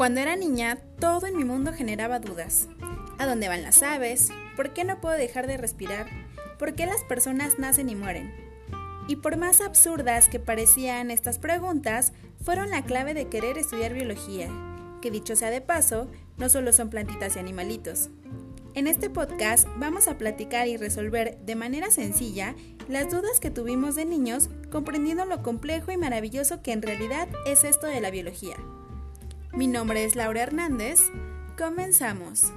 Cuando era niña, todo en mi mundo generaba dudas. ¿A dónde van las aves? ¿Por qué no puedo dejar de respirar? ¿Por qué las personas nacen y mueren? Y por más absurdas que parecían estas preguntas, fueron la clave de querer estudiar biología, que dicho sea de paso, no solo son plantitas y animalitos. En este podcast vamos a platicar y resolver de manera sencilla las dudas que tuvimos de niños, comprendiendo lo complejo y maravilloso que en realidad es esto de la biología. Mi nombre es Laura Hernández. Comenzamos.